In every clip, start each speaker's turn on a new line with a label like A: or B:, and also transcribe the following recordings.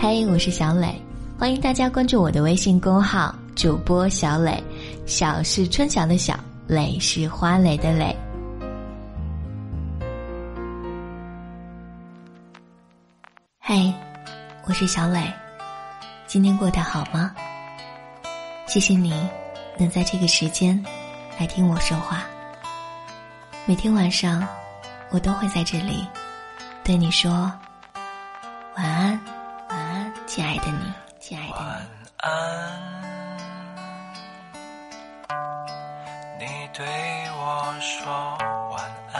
A: 嘿，我是小磊，欢迎大家关注我的微信公号主播小磊。小是春晓的小，磊是花蕾的蕾。嘿，我是小磊，今天过得好吗？谢谢你能在这个时间来听我说话。每天晚上，我都会在这里对你说晚安。亲爱的你，亲爱的你。晚安，你对我说晚安。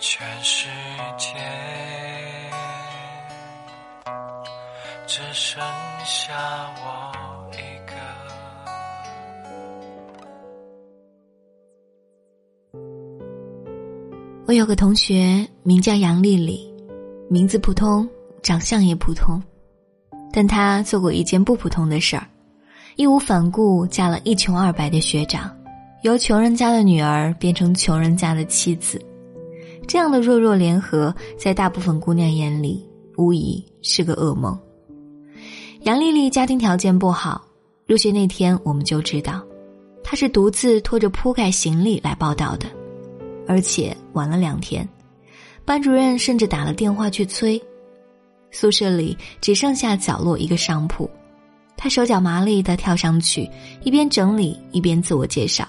A: 全世界只剩下我一个。我有个同学名叫杨丽丽。名字普通，长相也普通，但他做过一件不普通的事儿，义无反顾嫁了一穷二白的学长，由穷人家的女儿变成穷人家的妻子。这样的弱弱联合，在大部分姑娘眼里，无疑是个噩梦。杨丽丽家庭条件不好，入学那天我们就知道，她是独自拖着铺盖行李来报道的，而且晚了两天。班主任甚至打了电话去催，宿舍里只剩下角落一个上铺，他手脚麻利的跳上去，一边整理一边自我介绍：“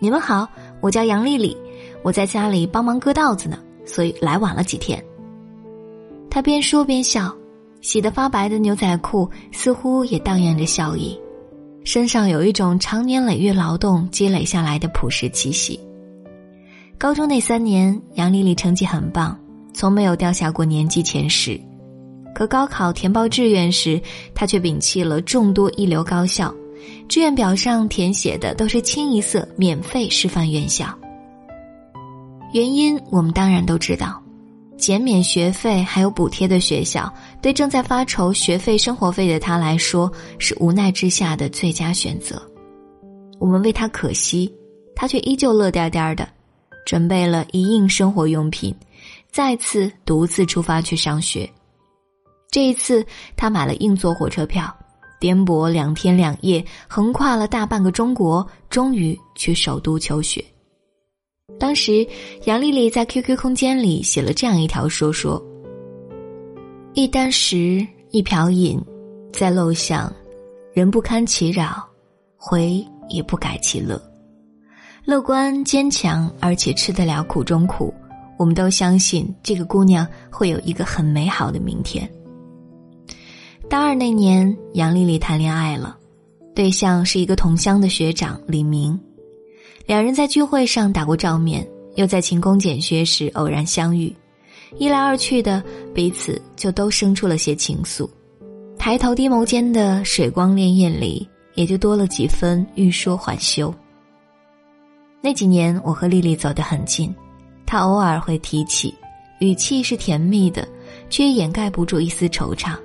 A: 你们好，我叫杨丽丽，我在家里帮忙割稻子呢，所以来晚了几天。”他边说边笑，洗得发白的牛仔裤似乎也荡漾着笑意，身上有一种长年累月劳动积累下来的朴实气息。高中那三年，杨丽丽成绩很棒，从没有掉下过年级前十。可高考填报志愿时，她却摒弃了众多一流高校，志愿表上填写的都是清一色免费师范院校。原因我们当然都知道，减免学费还有补贴的学校，对正在发愁学费生活费的她来说，是无奈之下的最佳选择。我们为她可惜，她却依旧乐颠颠的。准备了一应生活用品，再次独自出发去上学。这一次，他买了硬座火车票，颠簸两天两夜，横跨了大半个中国，终于去首都求学。当时，杨丽丽在 QQ 空间里写了这样一条说说：“一箪食，一瓢饮，在陋巷，人不堪其扰，回也不改其乐。”乐观坚强，而且吃得了苦中苦，我们都相信这个姑娘会有一个很美好的明天。大二那年，杨丽丽谈恋爱了，对象是一个同乡的学长李明，两人在聚会上打过照面，又在勤工俭学时偶然相遇，一来二去的，彼此就都生出了些情愫，抬头低眸间的水光潋滟里，也就多了几分欲说还休。那几年，我和丽丽走得很近，她偶尔会提起，语气是甜蜜的，却掩盖不住一丝惆怅。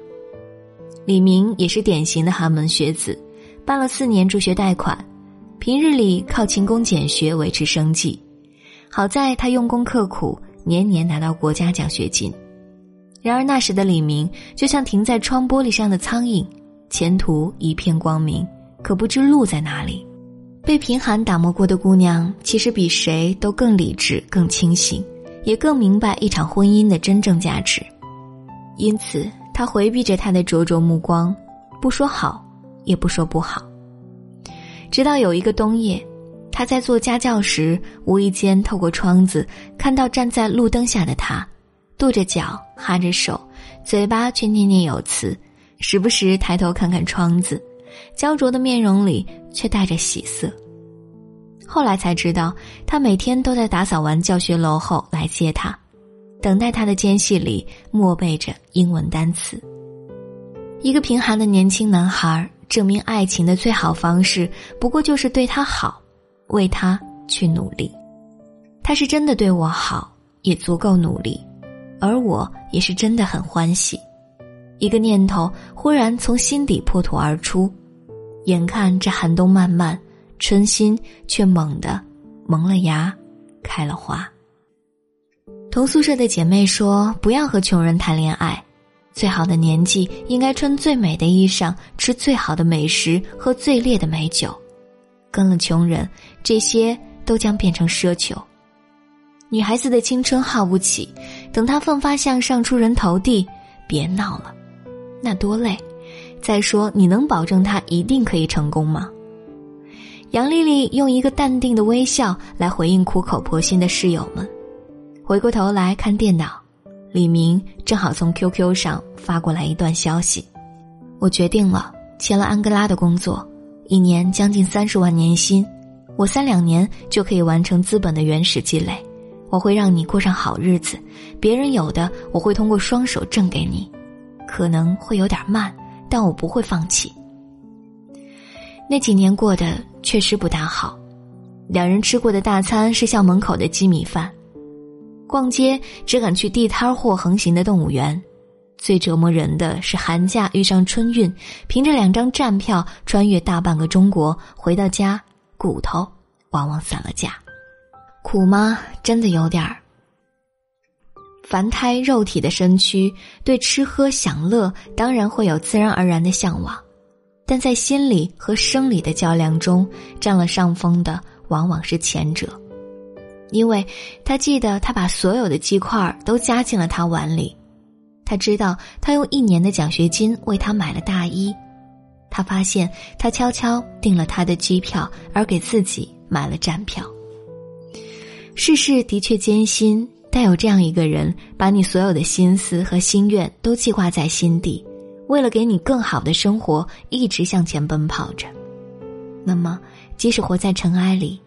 A: 李明也是典型的寒门学子，办了四年助学贷款，平日里靠勤工俭学维持生计。好在他用功刻苦，年年拿到国家奖学金。然而那时的李明就像停在窗玻璃上的苍蝇，前途一片光明，可不知路在哪里。被贫寒打磨过的姑娘，其实比谁都更理智、更清醒，也更明白一场婚姻的真正价值。因此，她回避着他的灼灼目光，不说好，也不说不好。直到有一个冬夜，她在做家教时，无意间透过窗子看到站在路灯下的他，跺着脚，哈着手，嘴巴却念念有词，时不时抬头看看窗子。焦灼的面容里却带着喜色。后来才知道，他每天都在打扫完教学楼后来接他，等待他的间隙里默背着英文单词。一个贫寒的年轻男孩证明爱情的最好方式，不过就是对他好，为他去努力。他是真的对我好，也足够努力，而我也是真的很欢喜。一个念头忽然从心底破土而出。眼看这寒冬漫漫，春心却猛地萌了芽，开了花。同宿舍的姐妹说：“不要和穷人谈恋爱，最好的年纪应该穿最美的衣裳，吃最好的美食，喝最烈的美酒。跟了穷人，这些都将变成奢求。女孩子的青春耗不起，等她奋发向上，出人头地，别闹了，那多累。再说，你能保证他一定可以成功吗？”杨丽丽用一个淡定的微笑来回应苦口婆心的室友们。回过头来看电脑，李明正好从 QQ 上发过来一段消息：“我决定了，签了安哥拉的工作，一年将近三十万年薪，我三两年就可以完成资本的原始积累，我会让你过上好日子，别人有的我会通过双手挣给你，可能会有点慢，但我不会放弃。”那几年过得确实不大好，两人吃过的大餐是校门口的鸡米饭。逛街只敢去地摊货横行的动物园，最折磨人的是寒假遇上春运，凭着两张站票穿越大半个中国，回到家骨头往往散了架，苦吗？真的有点儿。凡胎肉体的身躯对吃喝享乐当然会有自然而然的向往，但在心理和生理的较量中，占了上风的往往是前者。因为他记得，他把所有的鸡块都加进了他碗里。他知道，他用一年的奖学金为他买了大衣。他发现，他悄悄订了他的机票，而给自己买了站票。世事的确艰辛，但有这样一个人，把你所有的心思和心愿都记挂在心底，为了给你更好的生活，一直向前奔跑着。那么，即使活在尘埃里，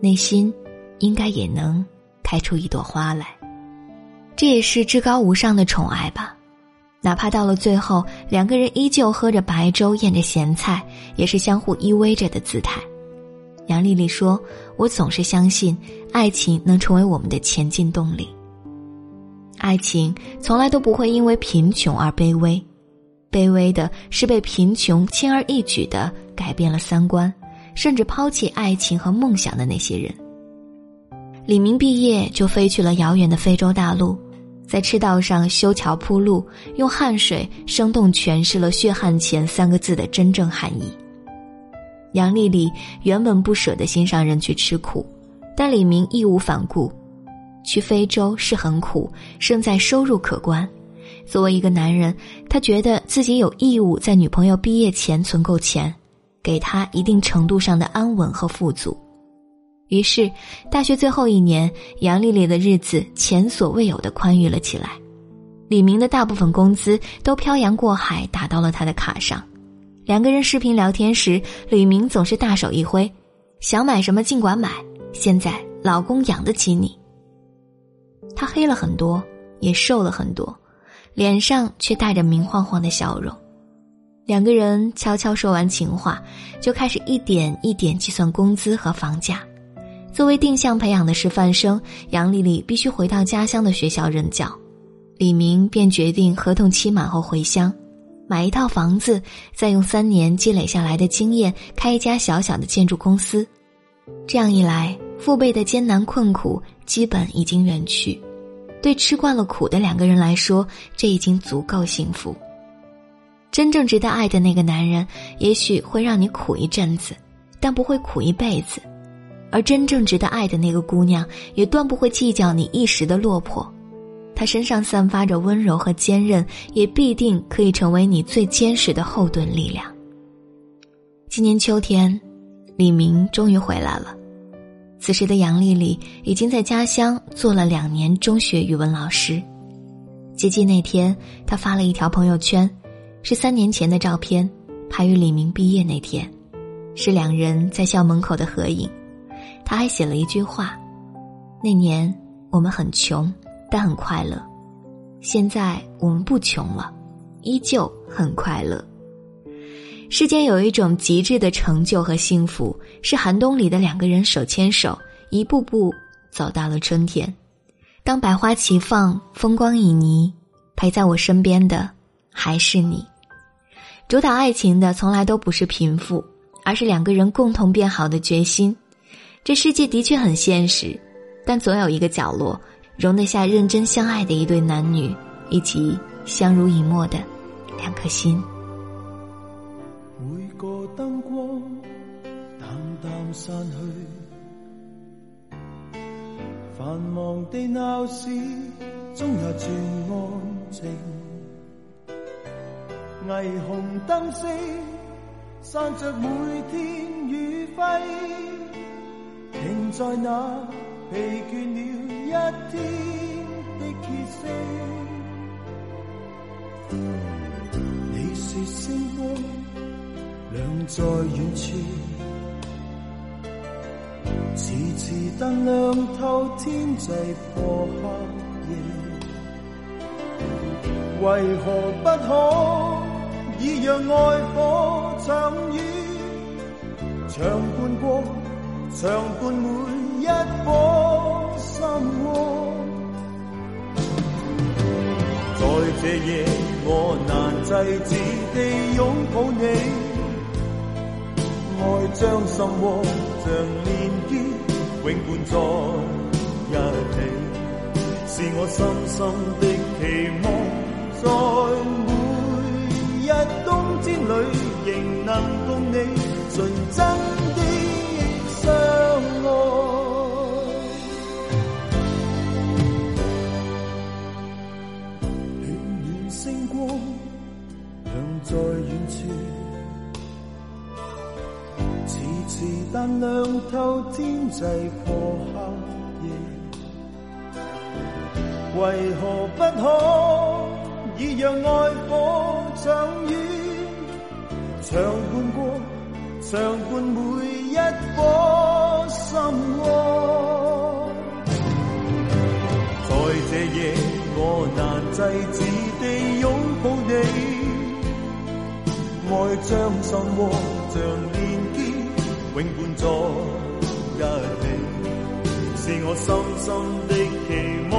A: 内心。应该也能开出一朵花来，这也是至高无上的宠爱吧。哪怕到了最后，两个人依旧喝着白粥，咽着咸菜，也是相互依偎着的姿态。杨丽丽说：“我总是相信，爱情能成为我们的前进动力。爱情从来都不会因为贫穷而卑微，卑微的是被贫穷轻而易举的改变了三观，甚至抛弃爱情和梦想的那些人。”李明毕业就飞去了遥远的非洲大陆，在赤道上修桥铺路，用汗水生动诠释了“血汗钱”三个字的真正含义。杨丽丽原本不舍得心上人去吃苦，但李明义无反顾。去非洲是很苦，胜在收入可观。作为一个男人，他觉得自己有义务在女朋友毕业前存够钱，给她一定程度上的安稳和富足。于是，大学最后一年，杨丽丽的日子前所未有的宽裕了起来。李明的大部分工资都漂洋过海打到了他的卡上。两个人视频聊天时，李明总是大手一挥：“想买什么尽管买，现在老公养得起你。”他黑了很多，也瘦了很多，脸上却带着明晃晃的笑容。两个人悄悄说完情话，就开始一点一点计算工资和房价。作为定向培养的师范生，杨丽丽必须回到家乡的学校任教。李明便决定合同期满后回乡，买一套房子，再用三年积累下来的经验开一家小小的建筑公司。这样一来，父辈的艰难困苦基本已经远去。对吃惯了苦的两个人来说，这已经足够幸福。真正值得爱的那个男人，也许会让你苦一阵子，但不会苦一辈子。而真正值得爱的那个姑娘，也断不会计较你一时的落魄。她身上散发着温柔和坚韧，也必定可以成为你最坚实的后盾力量。今年秋天，李明终于回来了。此时的杨丽丽已经在家乡做了两年中学语文老师。接机那天，她发了一条朋友圈，是三年前的照片，拍于李明毕业那天，是两人在校门口的合影。他还写了一句话：“那年我们很穷，但很快乐；现在我们不穷了，依旧很快乐。”世间有一种极致的成就和幸福，是寒冬里的两个人手牵手，一步步走到了春天。当百花齐放，风光旖旎，陪在我身边的还是你。主导爱情的从来都不是贫富，而是两个人共同变好的决心。这世界的确很现实，但总有一个角落，容得下认真相爱的一对男女，以及相濡以沫的两颗心。
B: 散去，繁忙的闹市终也转安静。霓虹灯饰散着每天余晖，停在那疲倦了一天的歇息。你是星光亮在远处，迟迟但亮透天际破黑夜，为何不可？以让爱火长远，长伴过，长伴每一颗心窝。在这夜，我难制止地拥抱你，爱将心窝像连结，永伴在一起，是我深深的期望。天际破黑夜。为何不可以让爱火？长远，长伴过，长伴每一颗心窝。在这夜，我难制止地拥抱你，爱将心窝像，永伴在一起，是我深深的期望。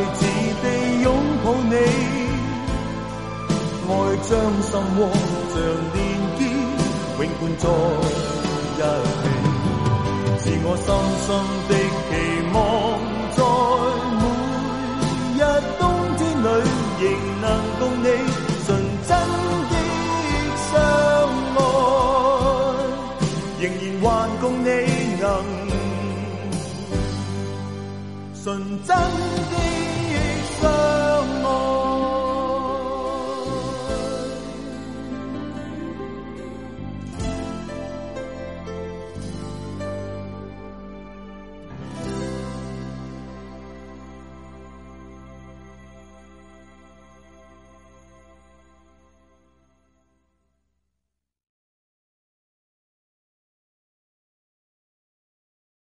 B: 细致地拥抱你，爱将心窝像连结，永伴在一起，是我深深的期望。在每日冬天里，仍能共你纯真的相爱，仍然还共你能。纯真的。